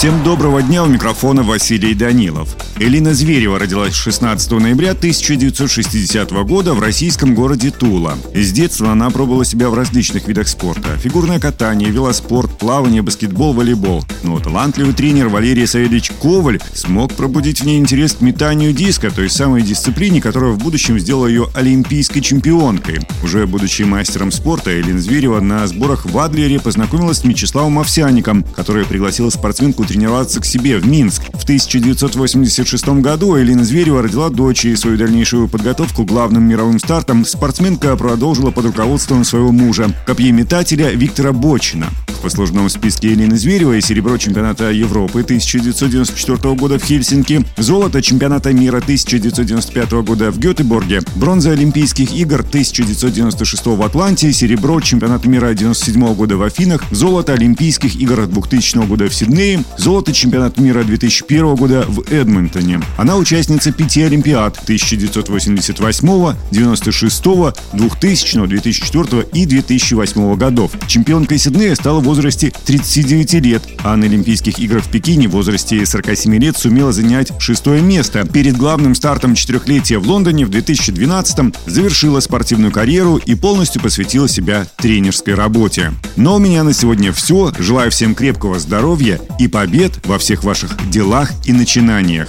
Всем доброго дня, у микрофона Василий Данилов. Элина Зверева родилась 16 ноября 1960 года в российском городе Тула. С детства она пробовала себя в различных видах спорта. Фигурное катание, велоспорт, плавание, баскетбол, волейбол. Но талантливый тренер Валерий Саидович Коваль смог пробудить в ней интерес к метанию диска, той самой дисциплине, которая в будущем сделала ее олимпийской чемпионкой. Уже будучи мастером спорта, Элина Зверева на сборах в Адлере познакомилась с Мячеславом Овсяником, который пригласила спортсменку тренироваться к себе в Минск. В 1986 году Элина Зверева родила дочь и свою дальнейшую подготовку главным мировым стартом спортсменка продолжила под руководством своего мужа, копьеметателя Виктора Бочина. В послужном списке Елены Зверевой серебро чемпионата Европы 1994 года в Хельсинки, золото чемпионата мира 1995 года в Гетеборге, бронза Олимпийских игр 1996 в Атланте, серебро чемпионата мира 1997 года в Афинах, золото Олимпийских игр 2000 года в Сиднее, золото чемпионата мира 2001 года в Эдмонтоне. Она участница пяти Олимпиад 1988, 96, 2000, 2004 и 2008 годов. Чемпионкой Сиднея стала в возрасте 39 лет, а на Олимпийских играх в Пекине в возрасте 47 лет сумела занять шестое место. Перед главным стартом четырехлетия в Лондоне в 2012 завершила спортивную карьеру и полностью посвятила себя тренерской работе. Но у меня на сегодня все. Желаю всем крепкого здоровья и побед во всех ваших делах и начинаниях.